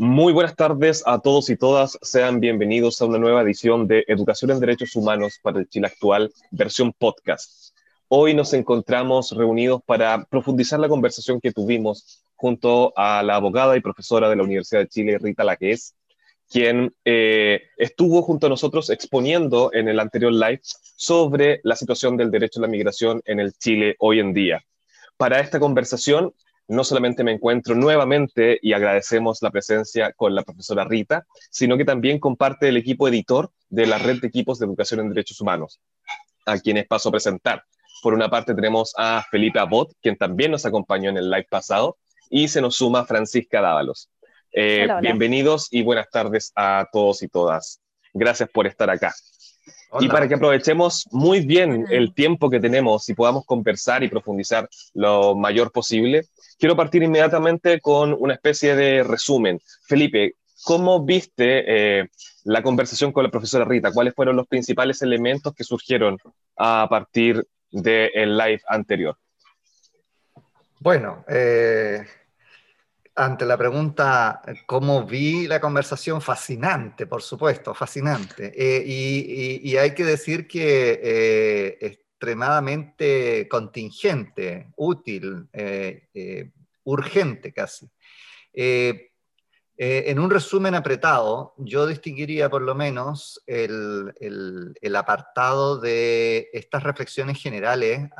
Muy buenas tardes a todos y todas. Sean bienvenidos a una nueva edición de Educación en Derechos Humanos para el Chile Actual, versión podcast. Hoy nos encontramos reunidos para profundizar la conversación que tuvimos junto a la abogada y profesora de la Universidad de Chile, Rita Laquez, quien eh, estuvo junto a nosotros exponiendo en el anterior live sobre la situación del derecho a la migración en el Chile hoy en día. Para esta conversación no solamente me encuentro nuevamente y agradecemos la presencia con la profesora Rita, sino que también comparte el equipo editor de la red de equipos de educación en derechos humanos, a quienes paso a presentar. Por una parte tenemos a Felipe Abot, quien también nos acompañó en el live pasado, y se nos suma Francisca Dávalos. Eh, bienvenidos y buenas tardes a todos y todas. Gracias por estar acá. Y para que aprovechemos muy bien el tiempo que tenemos y podamos conversar y profundizar lo mayor posible, quiero partir inmediatamente con una especie de resumen. Felipe, ¿cómo viste eh, la conversación con la profesora Rita? ¿Cuáles fueron los principales elementos que surgieron a partir del live anterior? Bueno, eh, ante la pregunta, ¿cómo vi la conversación? Fascinante, por supuesto, fascinante. Eh, y, hay que decir que eh, extremadamente contingente, útil, eh, urgente casi. en un resumen apretado, yo distinguiría por lo menos el, apartado de estas reflexiones generales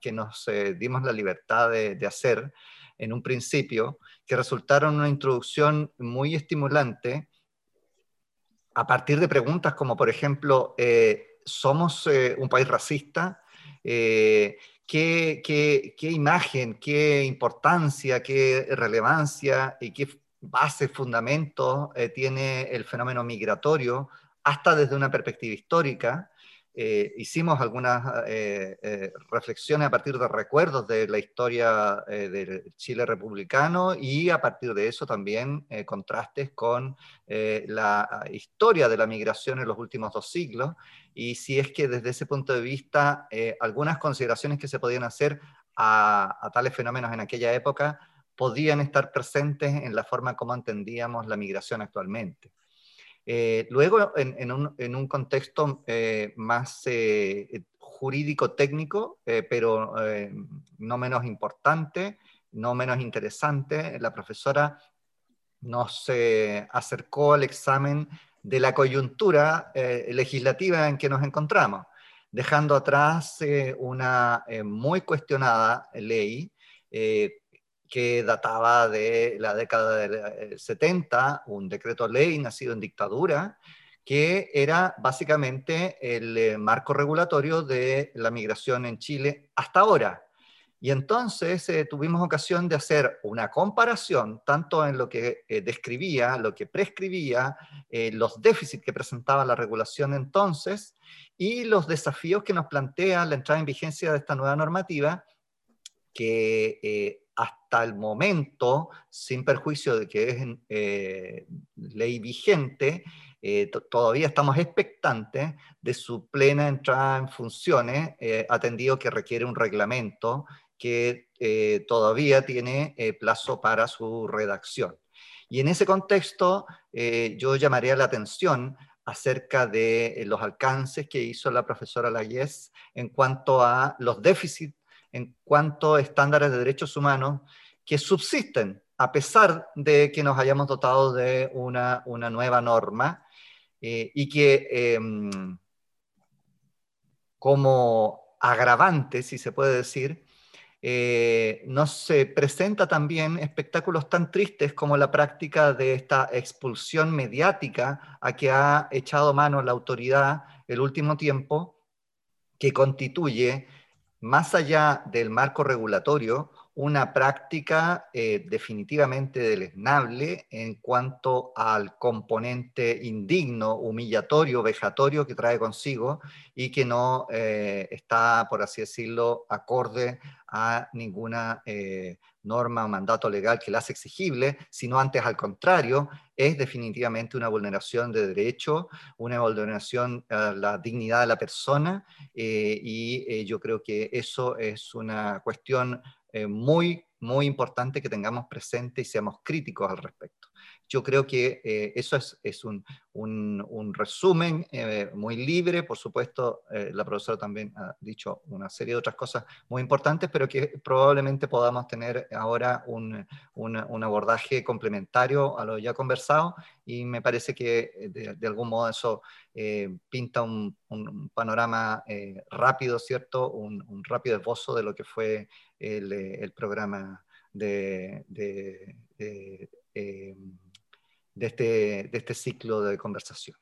que nos dimos la libertad de hacer en un principio, que resultaron una introducción muy estimulante a partir de preguntas como, por ejemplo, eh, ¿somos eh, un país racista? Eh, ¿qué, qué, imagen, qué importancia, qué relevancia y qué base, fundamento tiene el fenómeno migratorio, hasta desde una perspectiva histórica? Eh, hicimos algunas eh, eh, reflexiones a partir de recuerdos de la historia del Chile republicano y a partir de eso también contrastes con la historia de la migración en los últimos dos siglos y si es que desde ese punto de vista algunas consideraciones que se podían hacer a tales fenómenos en aquella época podían estar presentes en la forma como entendíamos la migración actualmente. Eh, luego, en, un, contexto eh, más eh, jurídico-técnico, pero no menos importante, no menos interesante, la profesora nos acercó al examen de la coyuntura legislativa en que nos encontramos, dejando atrás una muy cuestionada ley que databa de la década del 70, un decreto ley nacido en dictadura, que era básicamente el eh, marco regulatorio de la migración en Chile hasta ahora. Y entonces eh, tuvimos ocasión de hacer una comparación tanto en lo que eh, describía, lo que prescribía, los déficits que presentaba la regulación entonces y los desafíos que nos plantea la entrada en vigencia de esta nueva normativa que hasta el momento, sin perjuicio de que es eh, ley vigente, eh, todavía estamos expectantes de su plena entrada en funciones, eh, atendido que requiere un reglamento que todavía tiene plazo para su redacción. Y en ese contexto, yo llamaría la atención acerca de los alcances que hizo la profesora Layes en cuanto a los déficits en cuanto a estándares de derechos humanos que subsisten a pesar de que nos hayamos dotado de una, nueva norma eh, y que em, como agravante, si se puede decir, eh, nos presenta también espectáculos tan tristes como la práctica de esta expulsión mediática a que ha echado mano la autoridad el último tiempo, que constituye más allá del marco regulatorio, una práctica eh, definitivamente deleznable en cuanto al componente indigno, humillatorio, vejatorio que trae consigo y que no eh, está, por así decirlo, acorde a ninguna eh, norma o mandato legal que la hace exigible, sino antes al contrario, es definitivamente una vulneración de derecho, una vulneración a la dignidad de la persona y yo creo que eso es una cuestión eh, muy, muy importante que tengamos presente y seamos críticos al respecto. Yo creo que eh, eso es, es un, un, resumen eh, muy libre, por supuesto, eh, la profesora también ha dicho una serie de otras cosas muy importantes, pero que probablemente podamos tener ahora un, un abordaje complementario a lo ya conversado y me parece que de, de algún modo eso pinta un, panorama rápido, ¿cierto? Un, rápido esbozo de lo que fue el, el programa de, eh, de, este, de este ciclo de conversaciones.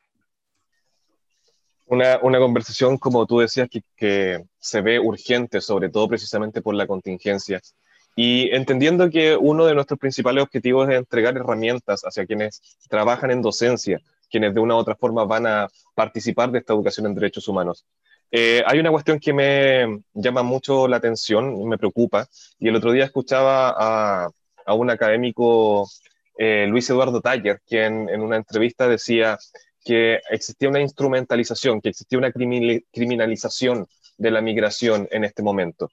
Una, una, conversación, como tú decías, que, se ve urgente, sobre todo precisamente por la contingencia. Y entendiendo que uno de nuestros principales objetivos es entregar herramientas hacia quienes trabajan en docencia, quienes de una u otra forma van a participar de esta educación en derechos humanos. Eh, hay una cuestión que me llama mucho la atención, me preocupa, y el otro día escuchaba a, a un académico, eh, Luis Eduardo Taller, quien en una entrevista decía que existía una instrumentalización, que existía una criminalización de la migración en este momento.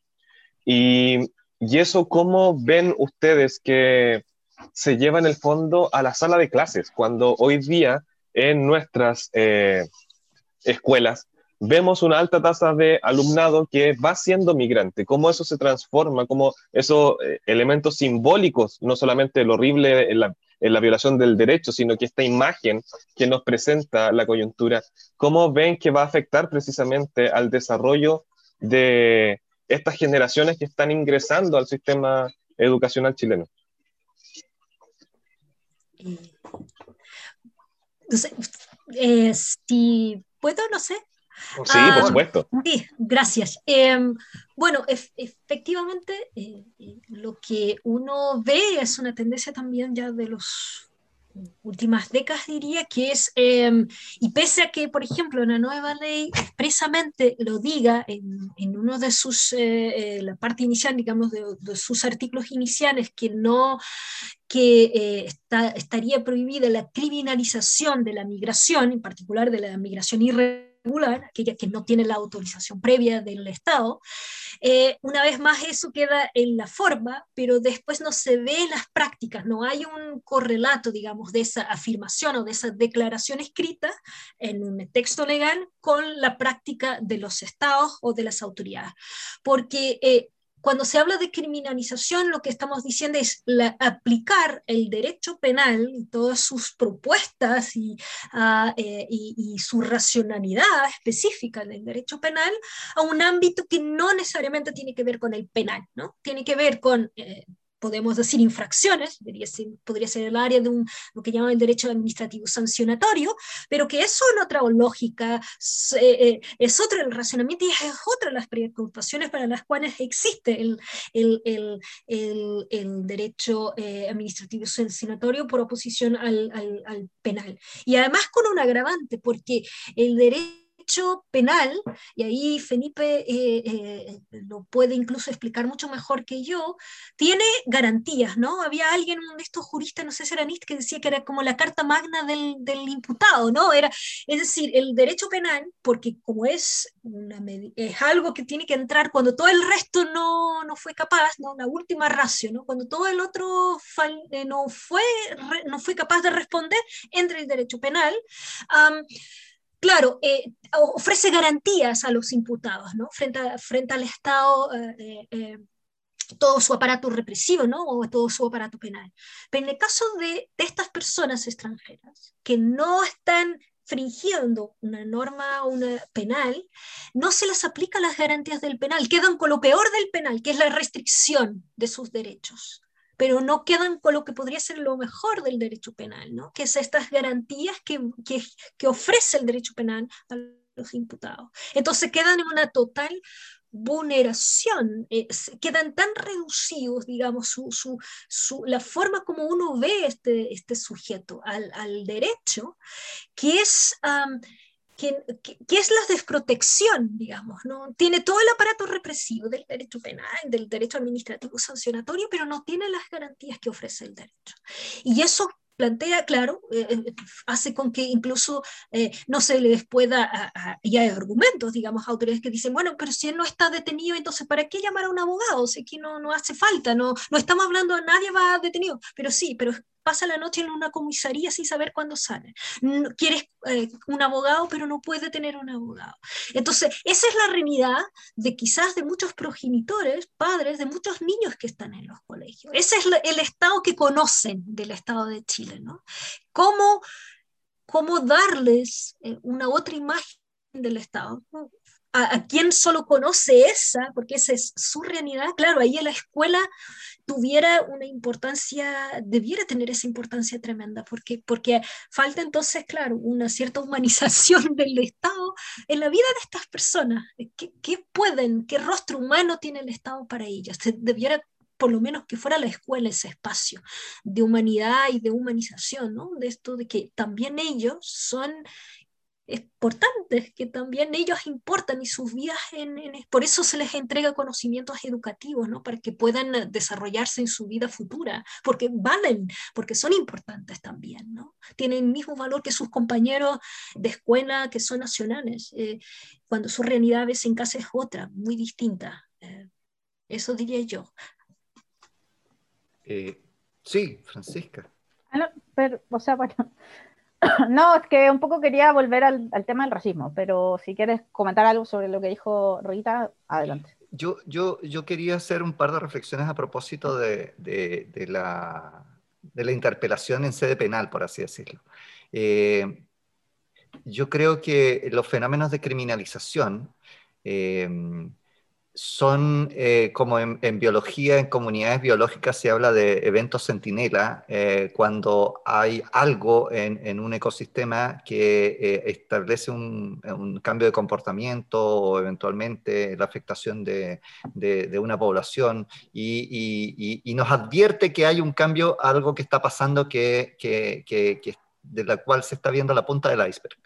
Y, eso, ¿cómo ven ustedes que se lleva en el fondo a la sala de clases, cuando hoy día en nuestras eh, escuelas vemos una alta tasa de alumnado que va siendo migrante, cómo eso se transforma, cómo esos eh, elementos simbólicos, no solamente lo horrible en la, en la, violación del derecho, sino que esta imagen que nos presenta la coyuntura, cómo ven que va a afectar precisamente al desarrollo de estas generaciones que están ingresando al sistema educacional chileno. Eh, si puedo, no sé, Sí, por ah, supuesto. Sí, gracias. Em, bueno, efectivamente, eh, eh, lo que uno ve es una tendencia también ya de las últimas décadas, diría, que es, em, y pese a que, por ejemplo, la nueva ley expresamente lo diga en, en uno de sus, eh, la parte inicial, digamos, de, de, sus artículos iniciales, que no, que está, estaría prohibida la criminalización de la migración, en particular de la migración irregular, aquella que no tiene la autorización previa del Estado. Eh, una vez más eso queda en la forma, pero después no se ve las prácticas, no hay un correlato, digamos, de esa afirmación o de esa declaración escrita en un texto legal con la práctica de los estados o de las autoridades. Porque eh, cuando se habla de criminalización, lo que estamos diciendo es aplicar el derecho penal y todas sus propuestas y, uh, eh, su racionalidad específica del derecho penal a un ámbito que no necesariamente tiene que ver con el penal, ¿no? Tiene que ver con eh, podemos decir infracciones, ser, podría ser el área de un, lo que llaman el derecho administrativo sancionatorio, pero que eso en otra lógica, eh, es otro el razonamiento y es otra de las preocupaciones para las cuales existe el, el, el, el derecho eh, administrativo sancionatorio por oposición al, al, al penal. Y además con un agravante, porque el derecho penal, y ahí Felipe eh, eh, lo puede incluso explicar mucho mejor que yo, tiene garantías, ¿no? Había alguien, uno de estos juristas, no sé si era Nist, que decía que era como la carta magna del, del imputado, ¿no? Era, es decir, el derecho penal, porque como es, una, es algo que tiene que entrar cuando todo el resto no, no fue capaz, ¿no? La última ratio, ¿no? Cuando todo el otro eh, no, fue, no fue capaz de responder, entra el derecho penal. Claro, eh, ofrece garantías a los imputados, ¿no? Frente, frente al Estado, eh, eh, todo su aparato represivo, ¿no? O todo su aparato penal. Pero en el caso de, de estas personas extranjeras que no están fingiendo una norma una penal, no se les aplica las garantías del penal, quedan con lo peor del penal, que es la restricción de sus derechos pero no quedan con lo que podría ser lo mejor del derecho penal, ¿no? que es estas garantías que, que, que ofrece el derecho penal a los imputados. Entonces quedan en una total vulneración, eh, quedan tan reducidos, digamos, su, su, su, la forma como uno ve este, este sujeto al, al derecho, que es... Um, que, que, es la desprotección, digamos, ¿no? Tiene todo el aparato represivo del derecho penal, del derecho administrativo sancionatorio, pero no tiene las garantías que ofrece el derecho. Y eso plantea, claro, eh, eh hace con que incluso eh, no se les pueda, a, a, y hay argumentos, digamos, autoridades que dicen, bueno, pero si él no está detenido, entonces ¿para qué llamar a un abogado? O sea, que no, no hace falta, no, no estamos hablando, nadie va detenido, pero sí, pero pasa la noche en una comisaría sin saber cuándo sale. quieres eh, un abogado, pero no puede tener un abogado. Entonces, esa es la realidad de quizás de muchos progenitores, padres, de muchos niños que están en los colegios. Ese es el estado que conocen del Estado de Chile, ¿no? ¿Cómo, cómo darles eh, una otra imagen del Estado? a, quien solo conoce esa, porque esa es su realidad, claro, ahí en la escuela tuviera una importancia, debiera tener esa importancia tremenda, porque, porque falta entonces, claro, una cierta humanización del Estado en la vida de estas personas. ¿Qué, qué pueden, qué rostro humano tiene el Estado para ellas? Debiera por lo menos que fuera la escuela ese espacio de humanidad y de humanización, ¿no? De esto de que también ellos son importantes, que también ellos importan y sus vidas, en, por eso se les entrega conocimientos educativos, ¿no? para que puedan eh, desarrollarse en su vida futura, porque valen, porque son importantes también, ¿no? tienen el mismo valor que sus compañeros de escuela que son nacionales, eh, cuando su realidad a veces en casa es otra, muy distinta. Eh, eso diría yo. sí, Francisca. Ah, pero, o sea, bueno, no, es que un poco quería volver al, tema del racismo, pero si quieres comentar algo sobre lo que dijo Rita, adelante. Yo, yo, yo quería hacer un par de reflexiones a propósito de, la, interpelación en sede penal, por así decirlo. Eh, yo creo que los fenómenos de criminalización eh, son eh, como en, biología, en comunidades biológicas se habla de eventos centinela, eh, cuando hay algo en, un ecosistema que eh, establece un, cambio de comportamiento o eventualmente la afectación de, una población y, nos advierte que hay un cambio, algo que está pasando que, de la cual se está viendo la punta del iceberg.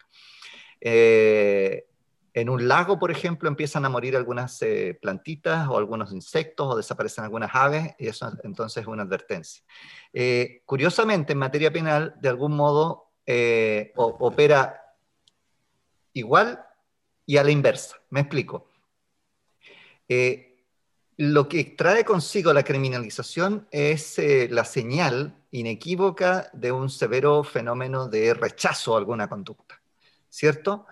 En un lago, por ejemplo, empiezan a morir algunas eh, plantitas o algunos insectos o desaparecen algunas aves y eso entonces es una advertencia. Eh, curiosamente, en materia penal, de algún modo eh, opera igual y a la inversa. Me explico. lo que trae consigo la criminalización es la señal inequívoca de un severo fenómeno de rechazo a alguna conducta, ¿cierto?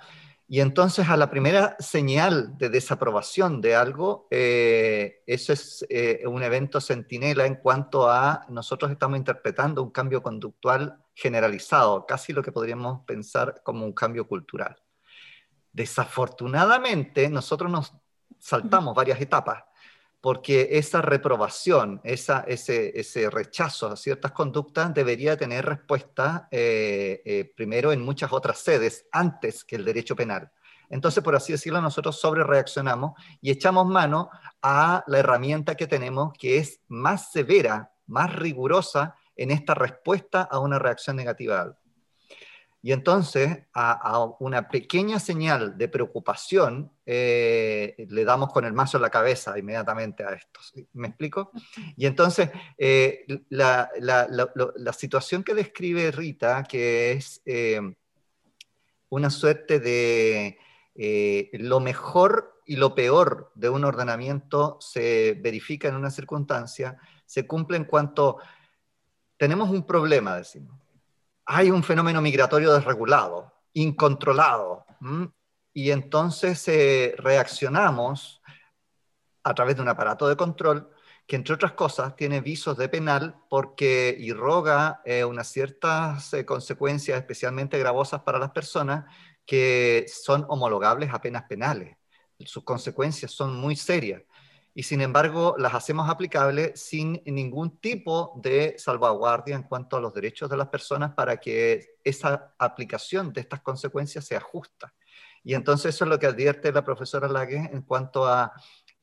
Y entonces a la primera señal de desaprobación de algo, eh, eso es eh, un evento centinela en cuanto a nosotros estamos interpretando un cambio conductual generalizado, casi lo que podríamos pensar como un cambio cultural. Desafortunadamente, nosotros nos saltamos varias etapas porque esa reprobación, esa, ese, ese, rechazo a ciertas conductas debería tener respuesta eh, eh, primero en muchas otras sedes antes que el derecho penal. Entonces, por así decirlo, nosotros sobre reaccionamos y echamos mano a la herramienta que tenemos que es más severa, más rigurosa en esta respuesta a una reacción negativa y entonces a, una pequeña señal de preocupación eh, le damos con el mazo en la cabeza inmediatamente a esto. ¿Me explico? Y entonces eh, la, situación que describe Rita, que es eh, una suerte de lo mejor y lo peor de un ordenamiento se verifica en una circunstancia, se cumple en cuanto tenemos un problema, decimos hay un fenómeno migratorio desregulado, incontrolado, y entonces eh, reaccionamos a través de un aparato de control que, entre otras cosas, tiene visos de penal porque irroga eh, unas ciertas eh, consecuencias especialmente gravosas para las personas que son homologables a penas penales. Sus consecuencias son muy serias y sin embargo las hacemos aplicables sin ningún tipo de salvaguardia en cuanto a los derechos de las personas para que esa aplicación de estas consecuencias sea justa. Y entonces eso es lo que advierte la profesora Lague en cuanto a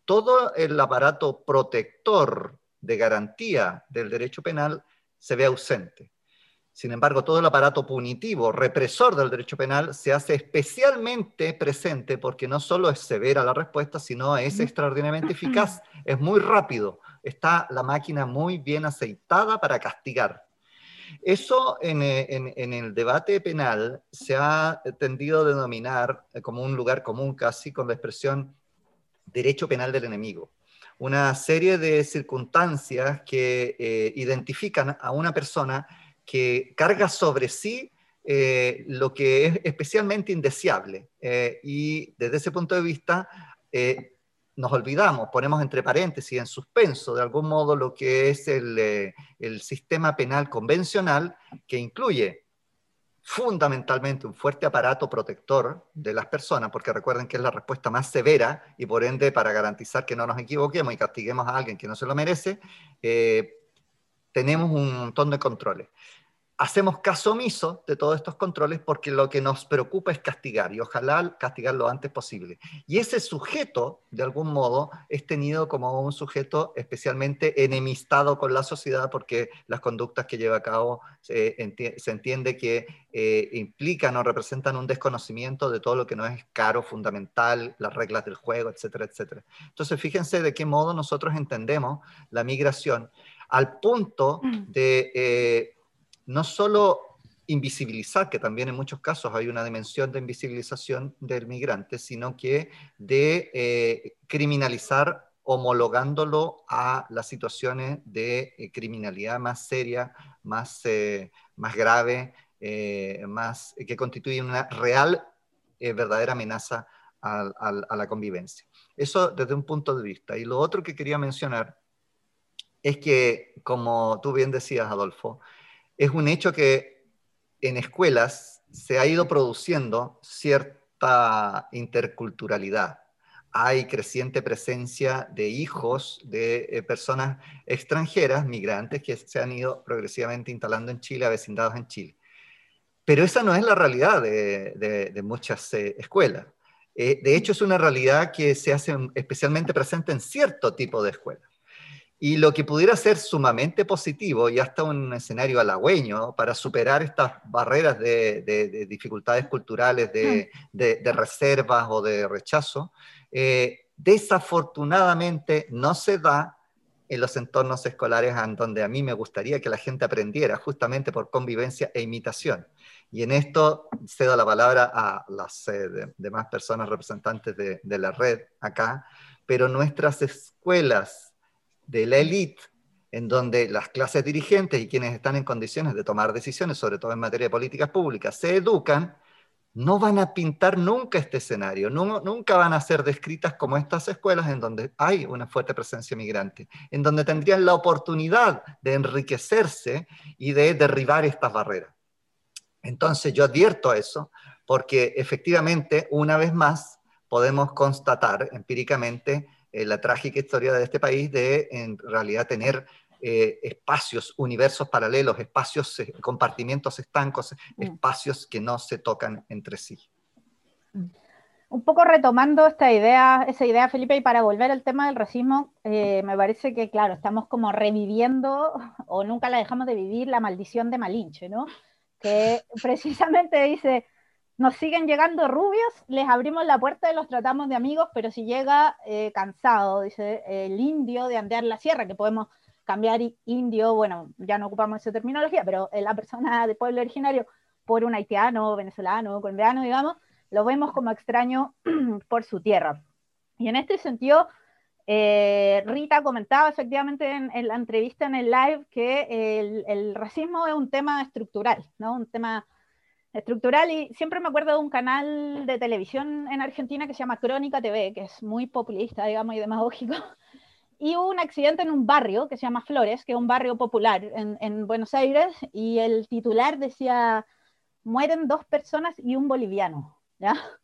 todo el aparato protector de garantía del derecho penal se ve ausente. Sin embargo, todo el aparato punitivo, represor del derecho penal, se hace especialmente presente porque no solo es severa la respuesta, sino es extraordinariamente eficaz, es muy rápido, está la máquina muy bien aceitada para castigar. Eso en, el debate penal se ha tendido a denominar como un lugar común casi con la expresión derecho penal del enemigo una serie de circunstancias que eh, identifican a una persona que carga sobre sí eh, lo que es especialmente indeseable. Eh, y desde ese punto de vista, eh, nos olvidamos, ponemos entre paréntesis, en suspenso, de algún modo, lo que es el, el sistema penal convencional, que incluye fundamentalmente un fuerte aparato protector de las personas, porque recuerden que es la respuesta más severa y por ende para garantizar que no nos equivoquemos y castiguemos a alguien que no se lo merece, tenemos un montón de controles hacemos caso omiso de todos estos controles porque lo que nos preocupa es castigar y ojalá castigar lo antes posible. Y ese sujeto, de algún modo, es tenido como un sujeto especialmente enemistado con la sociedad porque las conductas que lleva a cabo se entiende que eh, implican o representan un desconocimiento de todo lo que no es caro, fundamental, las reglas del juego, etcétera, etcétera. Entonces, fíjense de qué modo nosotros entendemos la migración al punto mm. de... Eh, no solo invisibilizar, que también en muchos casos hay una dimensión de invisibilización del migrante, sino que de eh, criminalizar homologándolo a las situaciones de eh, criminalidad más seria, más, eh, más grave, más, que constituyen una real, verdadera amenaza a la convivencia. Eso desde un punto de vista. Y lo otro que quería mencionar es que, como tú bien decías, Adolfo, es un hecho que en escuelas se ha ido produciendo cierta interculturalidad. Hay creciente presencia de hijos de eh, personas extranjeras, migrantes, que se han ido progresivamente instalando en Chile, avecindados en Chile. Pero esa no es la realidad de, muchas eh, escuelas. Eh, de hecho, es una realidad que se hace especialmente presente en cierto tipo de escuelas. Y lo que pudiera ser sumamente positivo y hasta un escenario halagüeño para superar estas barreras de, dificultades culturales, mm. de, reservas o de rechazo, eh, desafortunadamente no se da en los entornos escolares en donde a mí me gustaría que la gente aprendiera, justamente por convivencia e imitación. Y en esto cedo la palabra a las eh, demás personas representantes de, de la red acá, pero nuestras escuelas de la élite, en donde las clases dirigentes y quienes están en condiciones de tomar decisiones, sobre todo en materia de políticas públicas, se educan, no van a pintar nunca este escenario, nunca van a ser descritas como estas escuelas en donde hay una fuerte presencia migrante, en donde tendrían la oportunidad de enriquecerse y de derribar estas barreras. Entonces yo advierto eso porque efectivamente, una vez más, podemos constatar empíricamente eh, la trágica historia de este país de en realidad tener eh, espacios, universos paralelos, espacios, eh, compartimientos estancos, mm. espacios que no se tocan entre sí. Un poco retomando esta idea, esa idea, Felipe, y para volver al tema del racismo, me parece que, claro, estamos como reviviendo, o nunca la dejamos de vivir, la maldición de Malinche, ¿no? Que precisamente dice, nos siguen llegando rubios, les abrimos la puerta y los tratamos de amigos, pero si llega eh, cansado, dice el indio de andear la sierra, que podemos cambiar indio, bueno, ya no ocupamos esa terminología, pero la persona de pueblo originario por un haitiano, venezolano, colombiano, digamos, lo vemos como extraño por su tierra. Y en este sentido, eh, Rita comentaba efectivamente en, la entrevista en el live que el, el racismo es un tema estructural, ¿no? Un tema estructural y siempre me acuerdo de un canal de televisión en Argentina que se llama Crónica TV, que es muy populista, digamos, y demagógico. Y hubo un accidente en un barrio que se llama Flores, que es un barrio popular en, Buenos Aires, y el titular decía, mueren dos personas y un boliviano, ¿ya?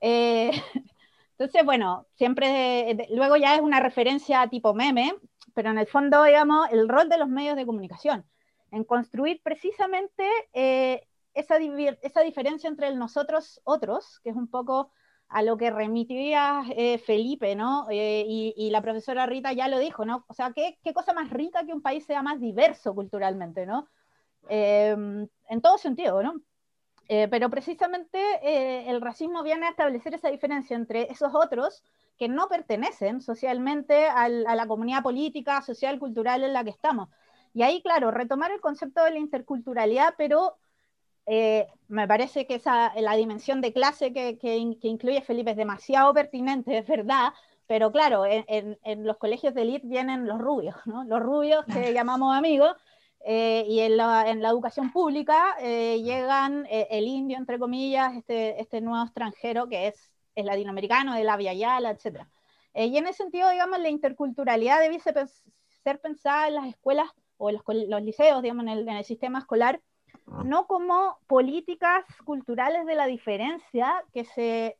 Eh, entonces, bueno, siempre, luego ya es una referencia tipo meme, pero en el fondo, digamos, el rol de los medios de comunicación, en construir precisamente eh, esa, esa diferencia entre el nosotros otros, que es un poco a lo que remitía eh, Felipe, ¿no? Eh, y, la profesora Rita ya lo dijo, ¿no? O sea, ¿qué, qué cosa más rica que un país sea más diverso culturalmente, ¿no? Em, en todo sentido, ¿no? Eh, pero precisamente el racismo viene a establecer esa diferencia entre esos otros que no pertenecen socialmente a la comunidad política, social, cultural en la que estamos. Y ahí, claro, retomar el concepto de la interculturalidad, pero eh, me parece que esa, la dimensión de clase que, que, incluye Felipe es demasiado pertinente, es verdad, pero claro, en, en, los colegios de elite vienen los rubios, ¿no? los rubios que llamamos amigos, eh, y en la, en la, educación pública eh, llegan el indio, entre comillas, este, este nuevo extranjero que es, es latinoamericano, de la Yala, etc. y en ese sentido, digamos, la interculturalidad debe ser pensada en las escuelas o en los, los liceos, digamos, en el, en el sistema escolar. No como políticas culturales de la diferencia que se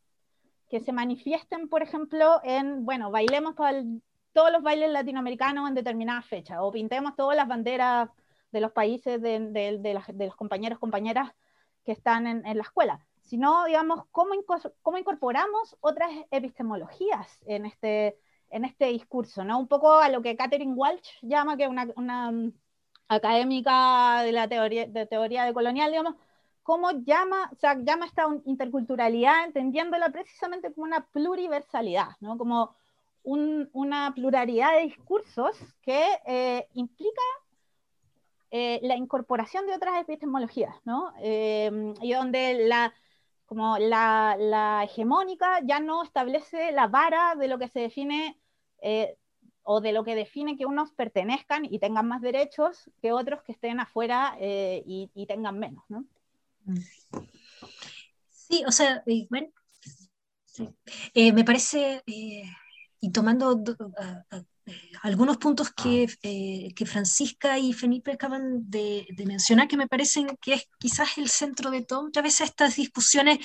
que se manifiesten, por ejemplo, en, bueno, bailemos todos los bailes latinoamericanos en determinada fecha, o pintemos todas las banderas de los países de, de, los compañeros, compañeras que están en, la escuela, sino, digamos, cómo, cómo incorporamos otras epistemologías en este, en este discurso, ¿no? Un poco a lo que Catherine Walsh llama, que una, una académica de la teoría de, teoría de colonial, digamos, cómo llama, o sea, llama esta interculturalidad, entendiéndola precisamente como una pluriversalidad, ¿no? como una pluralidad de discursos que eh, implica eh, la incorporación de otras epistemologías, ¿no? Eh, y donde la, como la, la, hegemónica ya no establece la vara de lo que se define o de lo que define que unos pertenezcan y tengan más derechos que otros que estén afuera y, y, tengan menos, ¿no? Sí, o sea, eh, bueno, eh, me parece, eh, y tomando algunos puntos que, que, Francisca y Felipe acaban de, mencionar, que me parecen que es quizás el centro de todo, muchas veces estas discusiones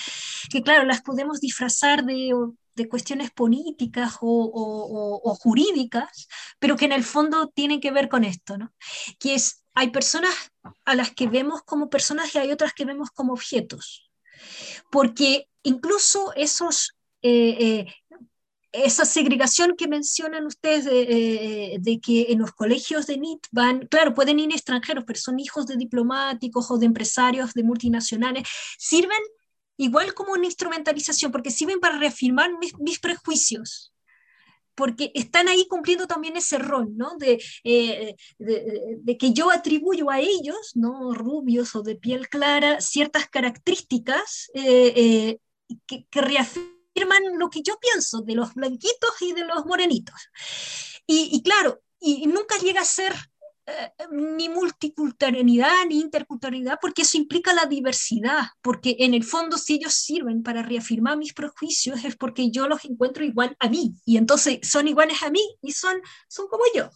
que, claro, las podemos disfrazar de, de cuestiones políticas o, jurídicas, pero que en el fondo tienen que ver con esto, ¿no? Que es hay personas a las que vemos como personas y hay otras que vemos como objetos. Porque incluso esos, eh, eh, esa segregación que mencionan ustedes de, eh, que en los colegios de NIT van, claro, pueden ir extranjeros, pero son hijos de diplomáticos o de empresarios de multinacionales, sirven igual como una instrumentalización, porque sirven para reafirmar mis prejuicios porque están ahí cumpliendo también ese rol, ¿no? Eh, de, de, que yo atribuyo a ellos, ¿no? Rubios o de piel clara, ciertas características eh, eh, que, reafirman lo que yo pienso de los blanquitos y de los morenitos. Y, claro, y nunca llega a ser ni multiculturalidad ni interculturalidad, porque eso implica la diversidad, porque en el fondo si ellos sirven para reafirmar mis prejuicios es porque yo los encuentro igual a mí, y entonces son iguales a mí y son, son como yo.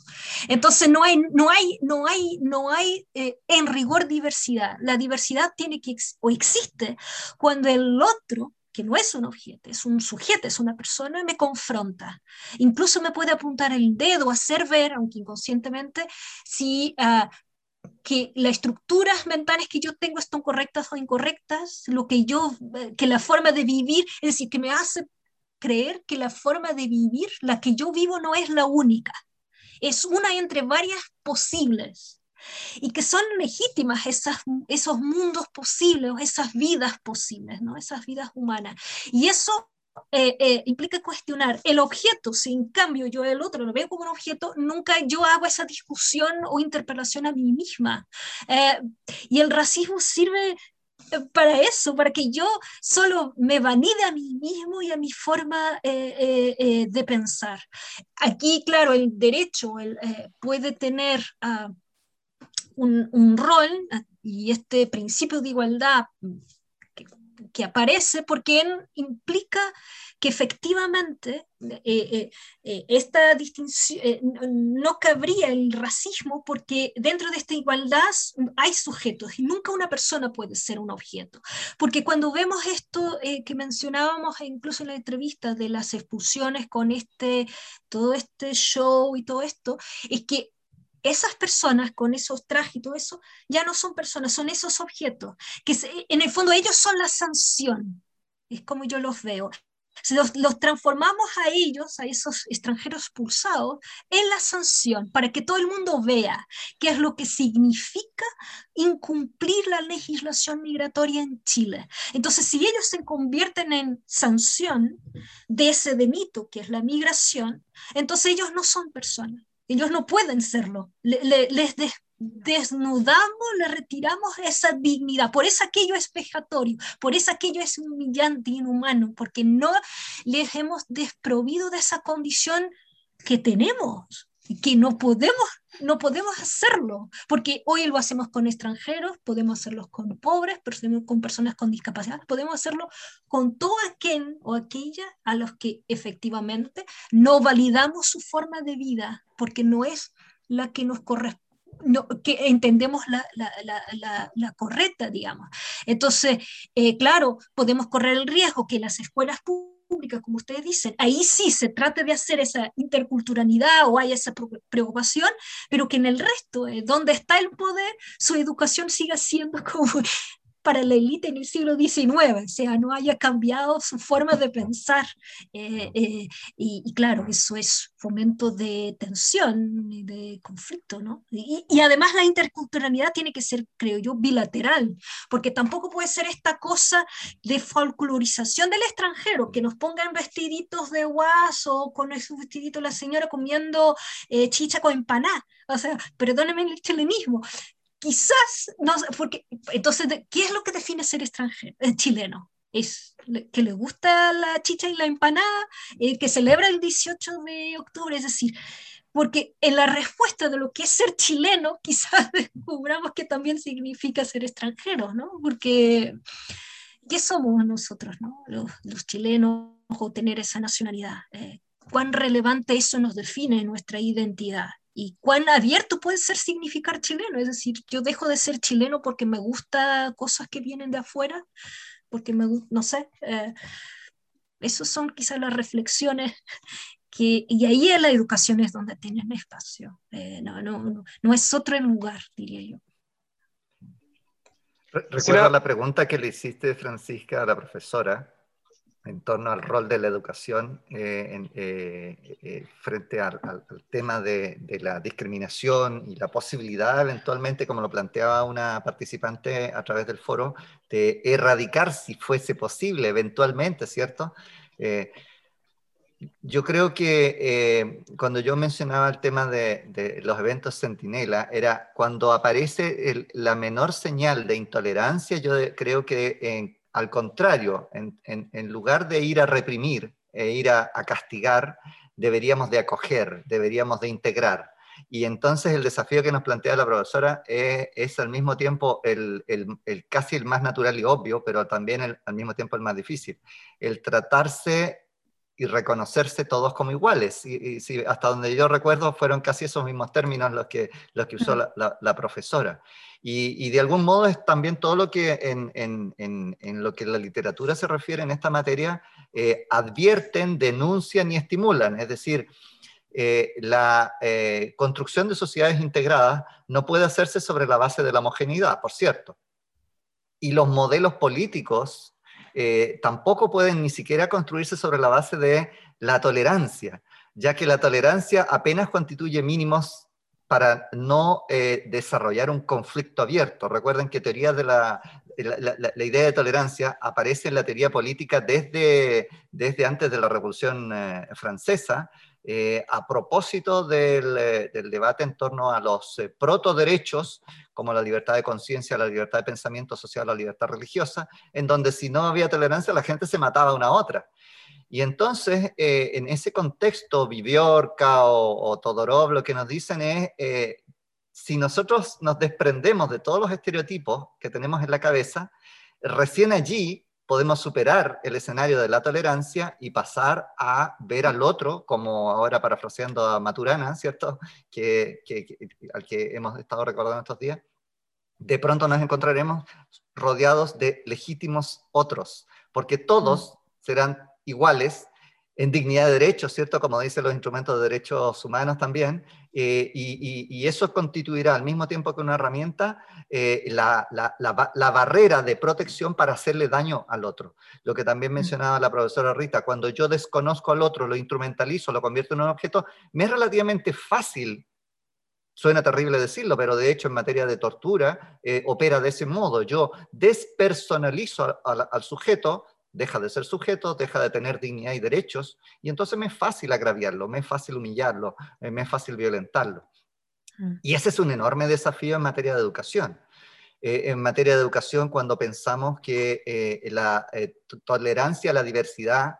Entonces no hay, no hay, no hay, no hay eh, en rigor diversidad. La diversidad tiene que, o existe cuando el otro que no es un objeto, es un sujeto, es una persona, me confronta. Incluso me puede apuntar el dedo, hacer ver, aunque inconscientemente, si uh, que las estructuras mentales que yo tengo están correctas o incorrectas, lo que yo, eh, que la forma de vivir, es decir, que me hace creer que la forma de vivir, la que yo vivo, no es la única. Es una entre varias posibles y que son legítimas esas, esos mundos posibles, esas vidas posibles, ¿no? esas vidas humanas. Y eso eh, eh, implica cuestionar el objeto, si en cambio yo el otro lo veo como un objeto, nunca yo hago esa discusión o interpelación a mí misma. Eh, y el racismo sirve para eso, para que yo solo me vanide a mí mismo y a mi forma de pensar. Aquí, claro, el derecho puede tener... Uh, un, rol y este principio de igualdad que, aparece porque implica que efectivamente eh, eh, eh, esta distinción no cabría el racismo porque dentro de esta igualdad hay sujetos y nunca una persona puede ser un objeto. Porque cuando vemos esto que mencionábamos incluso en la entrevista de las expulsiones con este, todo este show y todo esto, es que esas personas con esos trajes y todo eso ya no son personas, son esos objetos, que en el fondo ellos son la sanción, es como yo los veo. Los, los, transformamos a ellos, a esos extranjeros expulsados, en la sanción, para que todo el mundo vea qué es lo que significa incumplir la legislación migratoria en Chile. Entonces, si ellos se convierten en sanción de ese delito que es la migración, entonces ellos no son personas ellos no pueden serlo. les desnudamos, le retiramos esa dignidad. Por eso aquello es vejatorio, por eso aquello es humillante, inhumano, porque no les hemos desprovido de esa condición que tenemos. Que no podemos, no podemos hacerlo, porque hoy lo hacemos con extranjeros, podemos hacerlo con pobres, con personas con discapacidad, podemos hacerlo con todo aquel o aquella a los que efectivamente no validamos su forma de vida, porque no es la que nos corresponde. que entendemos la, la, la, la, correcta, digamos. Entonces, eh, claro, podemos correr el riesgo que las escuelas públicas pública, como ustedes dicen, ahí sí se trata de hacer esa interculturalidad o hay esa preocupación, pero que en el resto, eh, donde está el poder, su educación siga siendo como para la élite en el siglo XIX, o sea, no haya cambiado su forma de pensar. Eh, eh, y, claro, eso es fomento de tensión y de conflicto, ¿no? Y, y, además la interculturalidad tiene que ser, creo yo, bilateral, porque tampoco puede ser esta cosa de folclorización del extranjero, que nos pongan vestiditos de guaso, con esos vestiditos la señora comiendo eh, chicha con empaná. O sea, perdónenme el chilenismo, quizás, no, porque entonces, ¿qué es lo que define ser extranjero, eh, chileno? Es que le gusta la chicha y la empanada, eh, que celebra el 18 de octubre, es decir, porque en la respuesta de lo que es ser chileno, quizás descubramos que también significa ser extranjero, ¿no? Porque, ¿qué somos nosotros, ¿no? Los, chilenos o tener esa nacionalidad. Eh, ¿Cuán relevante eso nos define nuestra identidad? Y cuán abierto puede ser significar chileno. Es decir, yo dejo de ser chileno porque me gusta cosas que vienen de afuera, porque me no sé. Eh, esas son quizás las reflexiones que, y ahí en la educación es donde tienen espacio. Eh, no, no, no, no, es otro lugar, diría yo. Recuerda la pregunta que le hiciste, Francisca, a la profesora, en torno al rol de la educación eh, eh, eh, frente al, tema de, la discriminación y la posibilidad eventualmente, como lo planteaba una participante a través del foro, de erradicar si fuese posible eventualmente, ¿cierto? yo creo que cuando yo mencionaba el tema de, los eventos centinela, era cuando aparece la menor señal de intolerancia, yo creo que en al contrario, en, lugar de ir a reprimir e ir a, castigar, deberíamos de acoger, deberíamos de integrar. Y entonces el desafío que nos plantea la profesora es, al mismo tiempo el, casi el más natural y obvio, pero también al mismo tiempo el más difícil. El tratarse y reconocerse todos como iguales. Y, hasta donde yo recuerdo fueron casi esos mismos términos los que, los que usó la, profesora. Y, de algún modo es también todo lo que en, lo que la literatura se refiere en esta materia, eh, advierten, denuncian y estimulan. Es decir, eh, la eh, construcción de sociedades integradas no puede hacerse sobre la base de la homogeneidad, por cierto. Y los modelos políticos tampoco pueden ni siquiera construirse sobre la base de la tolerancia, ya que la tolerancia apenas constituye mínimos para no eh, desarrollar un conflicto abierto. Recuerden que teoría de la, la, idea de tolerancia aparece en la teoría política desde, desde antes de la Revolución eh, Francesa, eh, a propósito eh, del, debate en torno a los eh, protoderechos, como la libertad de conciencia, la libertad de pensamiento social, la libertad religiosa, en donde si no había tolerancia la gente se mataba una a otra. Y entonces, en ese contexto, Viviorca o, o, Todorov lo que nos dicen es, si nosotros nos desprendemos de todos los estereotipos que tenemos en la cabeza, recién allí podemos superar el escenario de la tolerancia y pasar a ver al otro, como ahora parafraseando a Maturana, ¿cierto? Que, al que hemos estado recordando estos días, de pronto nos encontraremos rodeados de legítimos otros, porque todos mm. serán iguales en dignidad de derechos, ¿cierto? Como dicen los instrumentos de derechos humanos también, eh, y, eso constituirá al mismo tiempo que una herramienta eh, la, barrera de protección para hacerle daño al otro. Lo que también mm. mencionaba la profesora Rita, cuando yo desconozco al otro, lo instrumentalizo, lo convierto en un objeto, me es relativamente fácil Suena terrible decirlo, pero de hecho en materia de tortura eh, opera de ese modo. Yo despersonalizo al sujeto, deja de ser sujeto, deja de tener dignidad y derechos, y entonces me es fácil agraviarlo, me es fácil humillarlo, eh, me es fácil violentarlo. Mm. Y ese es un enorme desafío en materia de educación. Eh, en materia de educación, cuando pensamos que eh, la tolerancia a la diversidad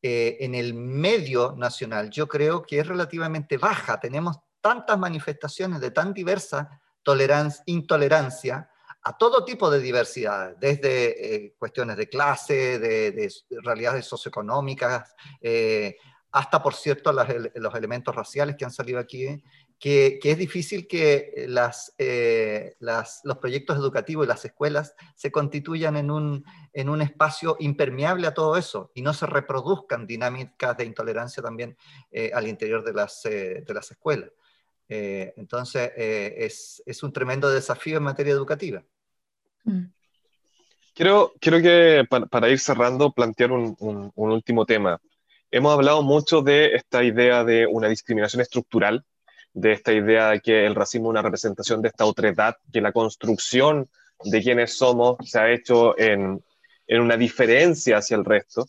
en el medio nacional yo creo que es relativamente baja. Tenemos tantas manifestaciones de tan diversa tolerancia, intolerancia a todo tipo de diversidad, desde cuestiones de clase, de, realidades socioeconómicas, hasta, por cierto, los elementos raciales que han salido aquí, que, es difícil que eh, los proyectos educativos y las escuelas se constituyan en un, espacio impermeable a todo eso y no se reproduzcan dinámicas de intolerancia también eh, al interior eh, de las escuelas. Entonces, es, es, un tremendo desafío en materia educativa. Mm. Quiero, quiero que para, ir cerrando plantear un, un, un último tema. Hemos hablado mucho de esta idea de una discriminación estructural de esta idea de que el racismo es una representación de esta otredad, que la construcción de quienes somos se ha hecho en, en una diferencia hacia el resto.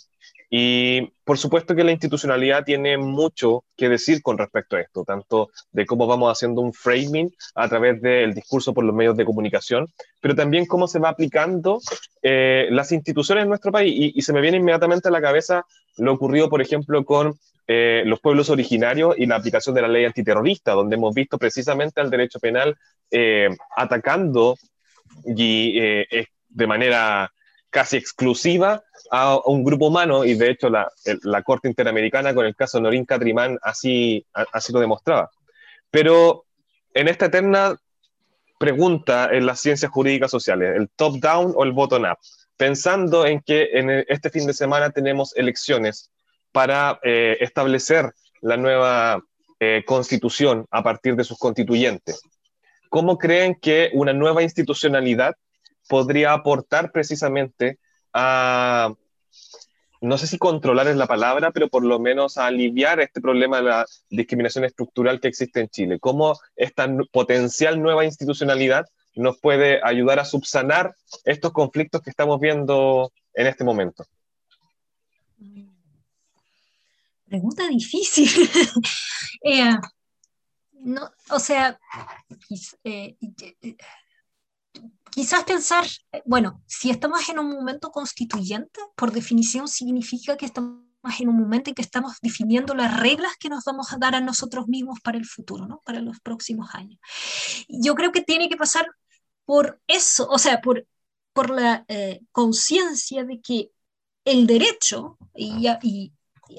Y por supuesto que la institucionalidad tiene mucho que decir con respecto a esto, tanto de cómo vamos haciendo un framing a través del discurso por los medios de comunicación, pero también cómo se va aplicando eh, las instituciones en nuestro país. Y, se me viene inmediatamente a la cabeza lo ocurrido, por ejemplo, con eh, los pueblos originarios y la aplicación de la ley antiterrorista, donde hemos visto precisamente al derecho penal eh, atacando y, de manera casi exclusiva a, un grupo humano, y de hecho la, la, Corte Interamericana con el caso Norín Catrimán así, así lo demostraba. Pero en esta eterna pregunta en las ciencias jurídicas sociales, el top-down o el bottom-up, pensando en que en este fin de semana tenemos elecciones para eh, establecer la nueva eh, constitución a partir de sus constituyentes. ¿Cómo creen que una nueva institucionalidad podría aportar precisamente a, no sé si controlar es la palabra, pero por lo menos a aliviar este problema de la discriminación estructural que existe en Chile? ¿Cómo esta potencial nueva institucionalidad nos puede ayudar a subsanar estos conflictos que estamos viendo en este momento? pregunta difícil. Eh, no, o sea, eh, quizás pensar, bueno, si estamos en un momento constituyente, por definición significa que estamos en un momento en que estamos definiendo las reglas que nos vamos a dar a nosotros mismos para el futuro, ¿no? para los próximos años. Yo creo que tiene que pasar por eso, o sea, por, por la eh, conciencia de que el derecho y, y,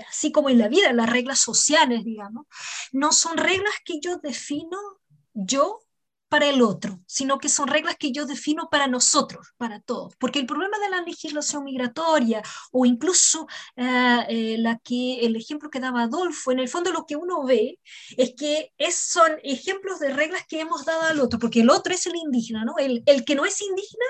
así como en la vida, las reglas sociales, digamos, no son reglas que yo defino yo para el otro, sino que son reglas que yo defino para nosotros, para todos. Porque el problema de la legislación migratoria o incluso eh, eh, la que, el ejemplo que daba Adolfo, en el fondo lo que uno ve es que es, son ejemplos de reglas que hemos dado al otro, porque el otro es el indígena, ¿no? El, el que no es indígena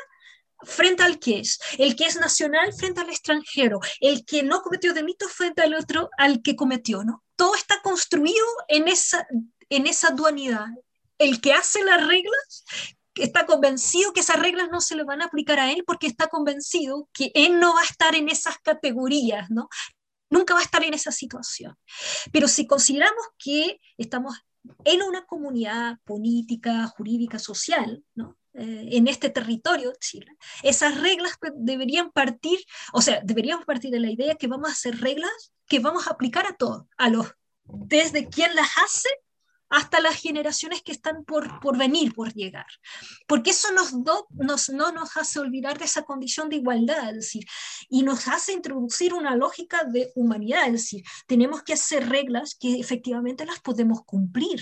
frente al que es, el que es nacional frente al extranjero, el que no cometió delitos frente al otro, al que cometió, ¿no? Todo está construido en esa, en esa dualidad. El que hace las reglas está convencido que esas reglas no se le van a aplicar a él porque está convencido que él no va a estar en esas categorías, ¿no? Nunca va a estar en esa situación. Pero si consideramos que estamos en una comunidad política, jurídica, social, ¿no? Eh, en este territorio, Chile, esas reglas deberían partir, o sea, deberíamos partir de la idea que vamos a hacer reglas que vamos a aplicar a todos, a los, desde quien las hace hasta las generaciones que están por, por venir, por llegar. Porque eso nos, nos no nos hace olvidar de esa condición de igualdad, es decir, y nos hace introducir una lógica de humanidad, es decir, tenemos que hacer reglas que efectivamente las podemos cumplir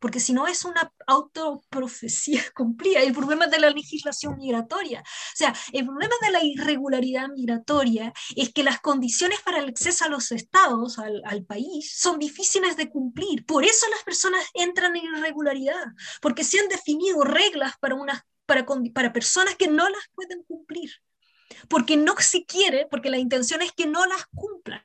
porque si no es una autoprofecía cumplida. El problema de la legislación migratoria, o sea, el problema de la irregularidad migratoria es que las condiciones para el acceso a los estados, al, al país, son difíciles de cumplir. Por eso las personas entran en irregularidad, porque se han definido reglas para, unas, para, para personas que no las pueden cumplir porque no se quiere, porque la intención es que no las cumplan.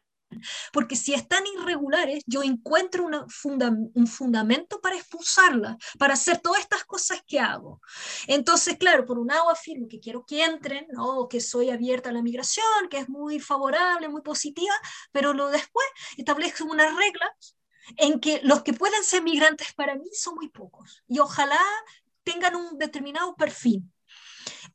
Porque si están irregulares, yo encuentro un fundamento para expulsarlas, para hacer todas estas cosas que hago. Entonces, claro, por un lado afirmo que quiero que entren, ¿no? que soy abierta a la migración, que es muy favorable, muy positiva, pero lo después establezco unas reglas en que los que pueden ser migrantes para mí son muy pocos y ojalá tengan un determinado perfil.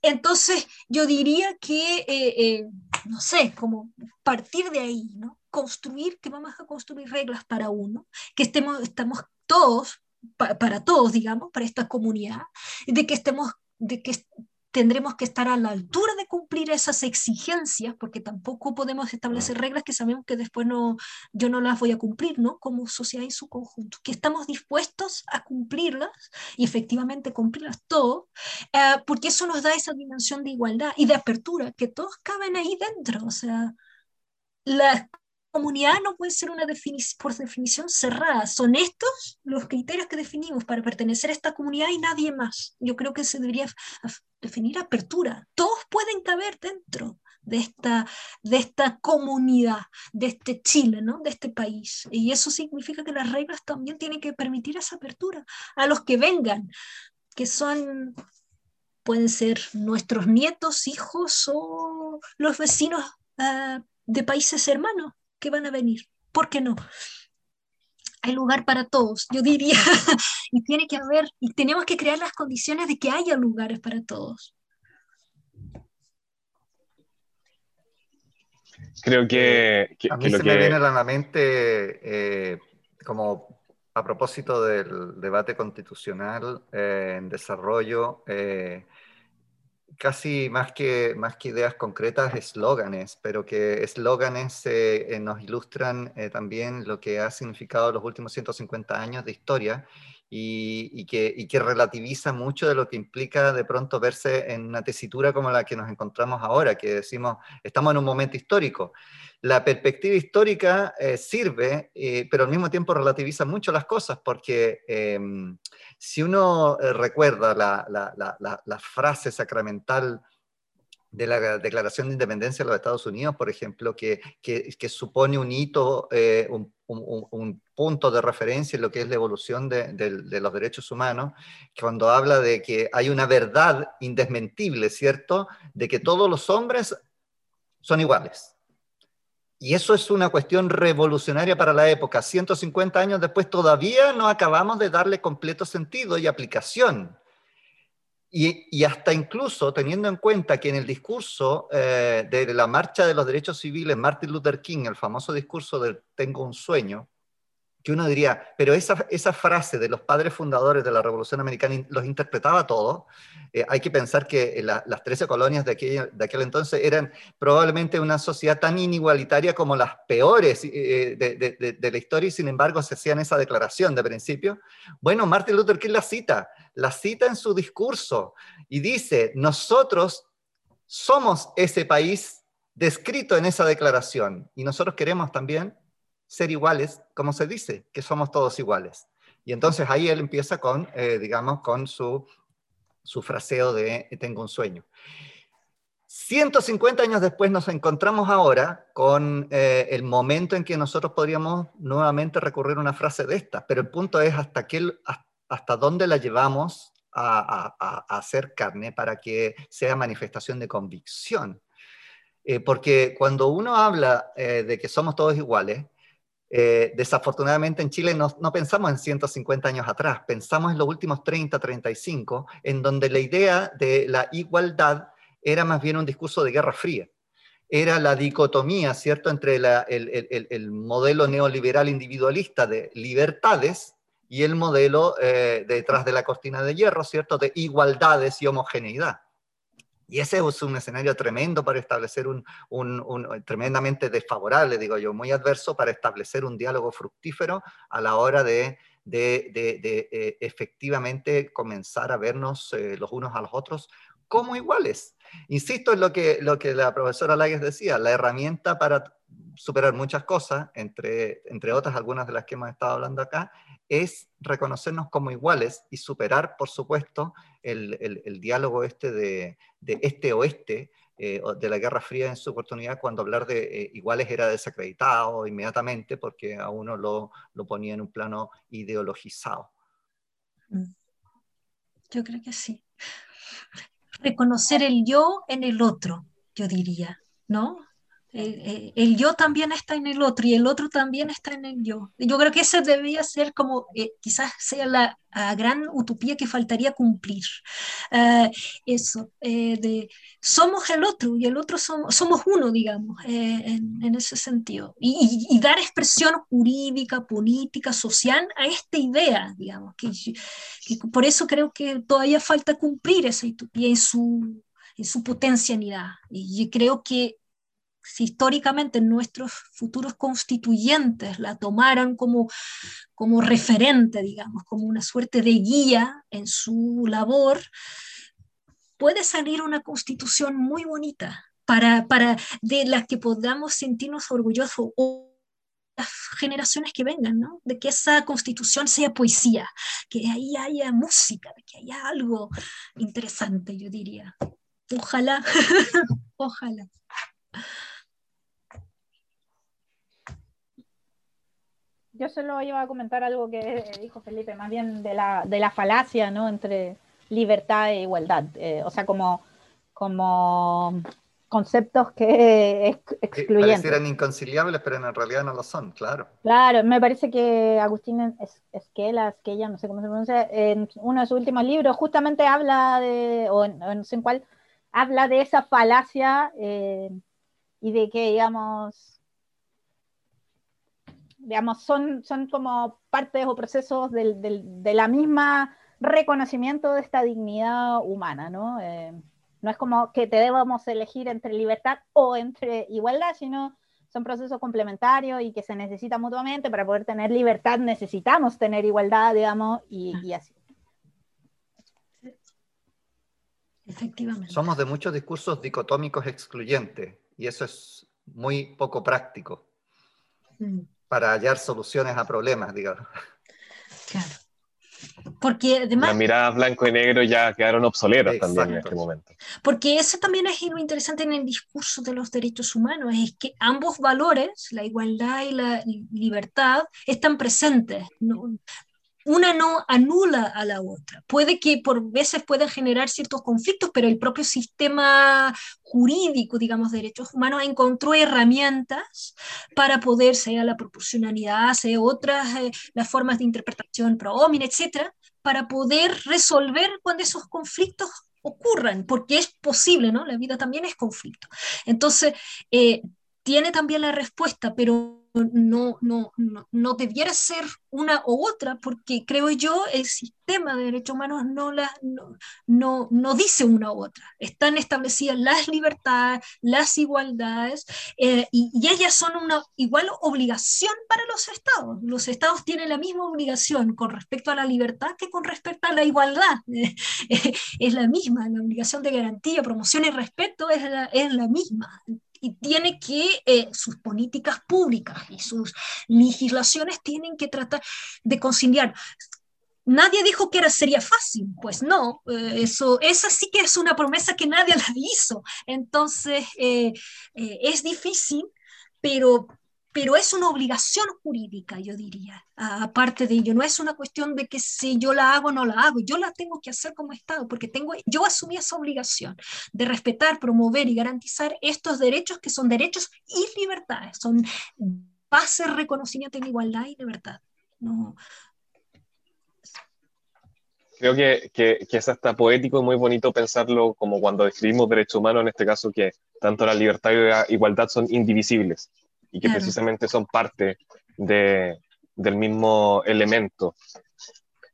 Entonces, yo diría que eh, eh, no sé, como partir de ahí, ¿no? Construir, que vamos a construir reglas para uno, que estemos, estamos todos, para todos, digamos, para esta comunidad, de que estemos, de que tendremos que estar a la altura de cumplir esas exigencias, porque tampoco podemos establecer reglas que sabemos que después no, yo no las voy a cumplir, ¿no? Como sociedad en su conjunto, que estamos dispuestos a cumplirlas y efectivamente cumplirlas todos, eh, porque eso nos da esa dimensión de igualdad y de apertura, que todos caben ahí dentro, o sea, la comunidad no puede ser una por definición cerrada. Son estos los criterios que definimos para pertenecer a esta comunidad y nadie más. Yo creo que se debería definir apertura. Todos pueden caber dentro de esta, de esta comunidad, de este Chile, ¿no? de este país. Y eso significa que las reglas también tienen que permitir esa apertura a los que vengan, que son, pueden ser nuestros nietos, hijos o los vecinos uh, de países hermanos que van a venir. ¿Por qué no? Hay lugar para todos, yo diría, y tiene que haber, y tenemos que crear las condiciones de que haya lugares para todos. Creo que... Eh, a mí se me viene a la mente, eh, como a propósito del debate constitucional eh, en desarrollo, casi más que, más que ideas concretas, eslóganes, pero que eslóganes eh, eh, nos ilustran eh, también lo que ha significado los últimos 150 años de historia y, que, y, que, relativiza mucho de lo que implica de pronto verse en una tesitura como la que nos encontramos ahora, que decimos, estamos en un momento histórico. La perspectiva histórica sirve, pero al mismo tiempo relativiza mucho las cosas, porque em, si uno eh, recuerda la, frase sacramental de la Declaración de Independencia de los Estados Unidos, por ejemplo, que, supone un hito, eh, un, punto de referencia en lo que es la evolución de, los derechos humanos, cuando habla de que hay una verdad indesmentible, ¿cierto?, de que todos los hombres son iguales. Y eso es una cuestión revolucionaria para la época. 150 años después todavía no acabamos de darle completo sentido y aplicación. Y, hasta incluso teniendo en cuenta que en el discurso eh, de la Marcha de los Derechos Civiles, Martin Luther King, el famoso discurso del Tengo un sueño, que uno diría, pero esa, esa frase de los padres fundadores de la Revolución Americana los interpretaba todo. Eh, hay que pensar que las 13 colonias de aquel, de aquel entonces eran probablemente una sociedad tan inigualitaria como las peores eh, de, de, de, la historia y sin embargo se hacían esa declaración de principio. Bueno, Martin Luther King la cita, la cita en su discurso y dice, nosotros somos ese país descrito en esa declaración y nosotros queremos también ser iguales, como se dice, que somos todos iguales. Y entonces ahí él empieza con, eh, digamos, con su, su fraseo de tengo un sueño. 150 años después nos encontramos ahora con eh, el momento en que nosotros podríamos nuevamente recurrir a una frase de esta, pero el punto es hasta, qué, hasta dónde la llevamos a, hacer carne para que sea manifestación de convicción. Eh, porque cuando uno habla de que somos todos iguales, eh, desafortunadamente en Chile no, pensamos en 150 años atrás, pensamos en los últimos 30, 35, en donde la idea de la igualdad era más bien un discurso de guerra fría. Era la dicotomía, ¿cierto?, entre el, modelo neoliberal individualista de libertades y el modelo eh, detrás de la cortina de hierro, ¿cierto?, de igualdades y homogeneidad. Y ese es un escenario tremendo para establecer un, un, tremendamente desfavorable, digo yo, muy adverso para establecer un diálogo fructífero a la hora de, de, de, eh, efectivamente comenzar a vernos eh, los unos a los otros como iguales. Insisto en lo que, lo que la profesora Lagues decía, la herramienta para superar muchas cosas, entre, entre otras algunas de las que hemos estado hablando acá, es reconocernos como iguales y superar, por supuesto, el, el, diálogo este de, de este-oeste, eh, de la Guerra Fría en su oportunidad, cuando hablar de eh, iguales era desacreditado inmediatamente porque a uno lo, lo ponía en un plano ideologizado. Mm. Yo creo que sí. Reconocer el yo en el otro, yo diría, ¿no? El, yo también está en el otro y el otro también está en el yo. Yo creo que ese debía ser como, eh, quizás sea la gran utopía que faltaría cumplir. Eh, eso, eh, de somos el otro y el otro somos, somos uno, digamos, en, en, ese sentido. Y, y, dar expresión jurídica, política, social a esta idea, digamos, que, que por eso creo que todavía falta cumplir esa utopía en su, en su potencialidad. Y creo que si históricamente nuestros futuros constituyentes la tomaran como, como referente, digamos, como una suerte de guía en su labor, puede salir una constitución muy bonita para, para de la que podamos sentirnos orgullosos o las generaciones que vengan, ¿no? De que esa constitución sea poesía, que ahí haya música, que haya algo interesante, yo diría. Ojalá, ojalá. Yo solo iba a comentar algo que dijo Felipe, más bien de la, de la falacia ¿no? entre libertad e igualdad. Eh, o sea, como, como conceptos que excluyen. Parecieran inconciliables, pero en realidad no lo son, claro. Claro, me parece que Agustín Esquela, Esquella, no sé cómo se pronuncia, en uno de sus últimos libros justamente habla de, o, no sé en cuál, habla de esa falacia eh, y de que, digamos, digamos, son, son como partes o procesos del, de la misma reconocimiento de esta dignidad humana, ¿no? Eh, no es como que te debamos elegir entre libertad o entre igualdad, sino son procesos complementarios y que se necesitan mutuamente. Para poder tener libertad necesitamos tener igualdad, digamos, y, y así. Efectivamente. Somos de muchos discursos dicotómicos excluyentes y eso es muy poco práctico. Mm para hallar soluciones a problemas, digamos. Claro. Porque además... Las miradas blanco y negro ya quedaron obsoletas también en este momento. Porque eso también es lo interesante en el discurso de los derechos humanos, es que ambos valores, la igualdad y la libertad, están presentes. No, una no anula a la otra. Puede que por veces puedan generar ciertos conflictos, pero el propio sistema jurídico, digamos, de derechos humanos, encontró herramientas para poder, sea la proporcionalidad, sea otras, eh, las formas de interpretación pro homine, etcétera, para poder resolver cuando esos conflictos ocurran, porque es posible, ¿no? La vida también es conflicto. Entonces, eh, tiene también la respuesta, pero no, no, no, debiera ser una u otra, porque creo yo el sistema de derechos humanos no, la, no, no, dice una u otra. Están establecidas las libertades, las igualdades, eh, y, ellas son una igual obligación para los estados. Los estados tienen la misma obligación con respecto a la libertad que con respecto a la igualdad. es la misma, la obligación de garantía, promoción y respeto es la, es la misma y tiene que, eh, sus políticas públicas y sus legislaciones tienen que tratar de conciliar. Nadie dijo que era, sería fácil, pues no, eh, eso, esa sí que es una promesa que nadie la hizo. Entonces, eh, es difícil, pero pero es una obligación jurídica, yo diría, aparte de ello. No es una cuestión de que si yo la hago o no la hago, yo la tengo que hacer como Estado, porque tengo, yo asumí esa obligación de respetar, promover y garantizar estos derechos que son derechos y libertades, son base reconocimiento en igualdad y libertad. No. Creo que, que, que, es hasta poético y muy bonito pensarlo como cuando describimos derechos humanos, en este caso que tanto la libertad y la igualdad son indivisibles y que precisamente son parte de, del mismo elemento.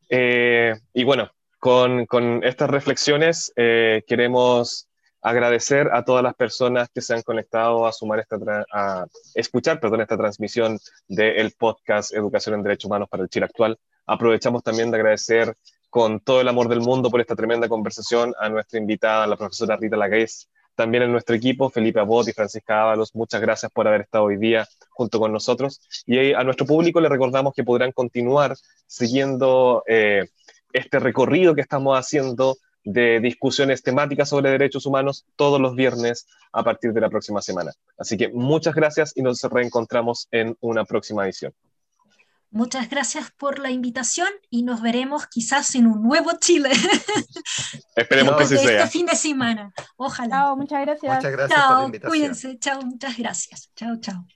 Eh, y bueno, con, con estas reflexiones eh, queremos agradecer a todas las personas que se han conectado a sumar esta a escuchar, perdón, esta transmisión del podcast Educación en Derechos Humanos para el Chile actual. Aprovechamos también de agradecer con todo el amor del mundo por esta tremenda conversación a nuestra invitada, la profesora Rita Lagués, también en nuestro equipo, Felipe Abot y Francisca Ábalos, muchas gracias por haber estado hoy día junto con nosotros. Y a nuestro público le recordamos que podrán continuar siguiendo eh, este recorrido que estamos haciendo de discusiones temáticas sobre derechos humanos todos los viernes a partir de la próxima semana. Así que muchas gracias y nos reencontramos en una próxima edición. Muchas gracias por la invitación y nos veremos quizás en un nuevo Chile. Esperemos que así este sea. fin de semana. Ojalá. Chao, muchas gracias. Muchas gracias por la Chao, invitación. cuídense. Chao, muchas gracias. Chao, chao.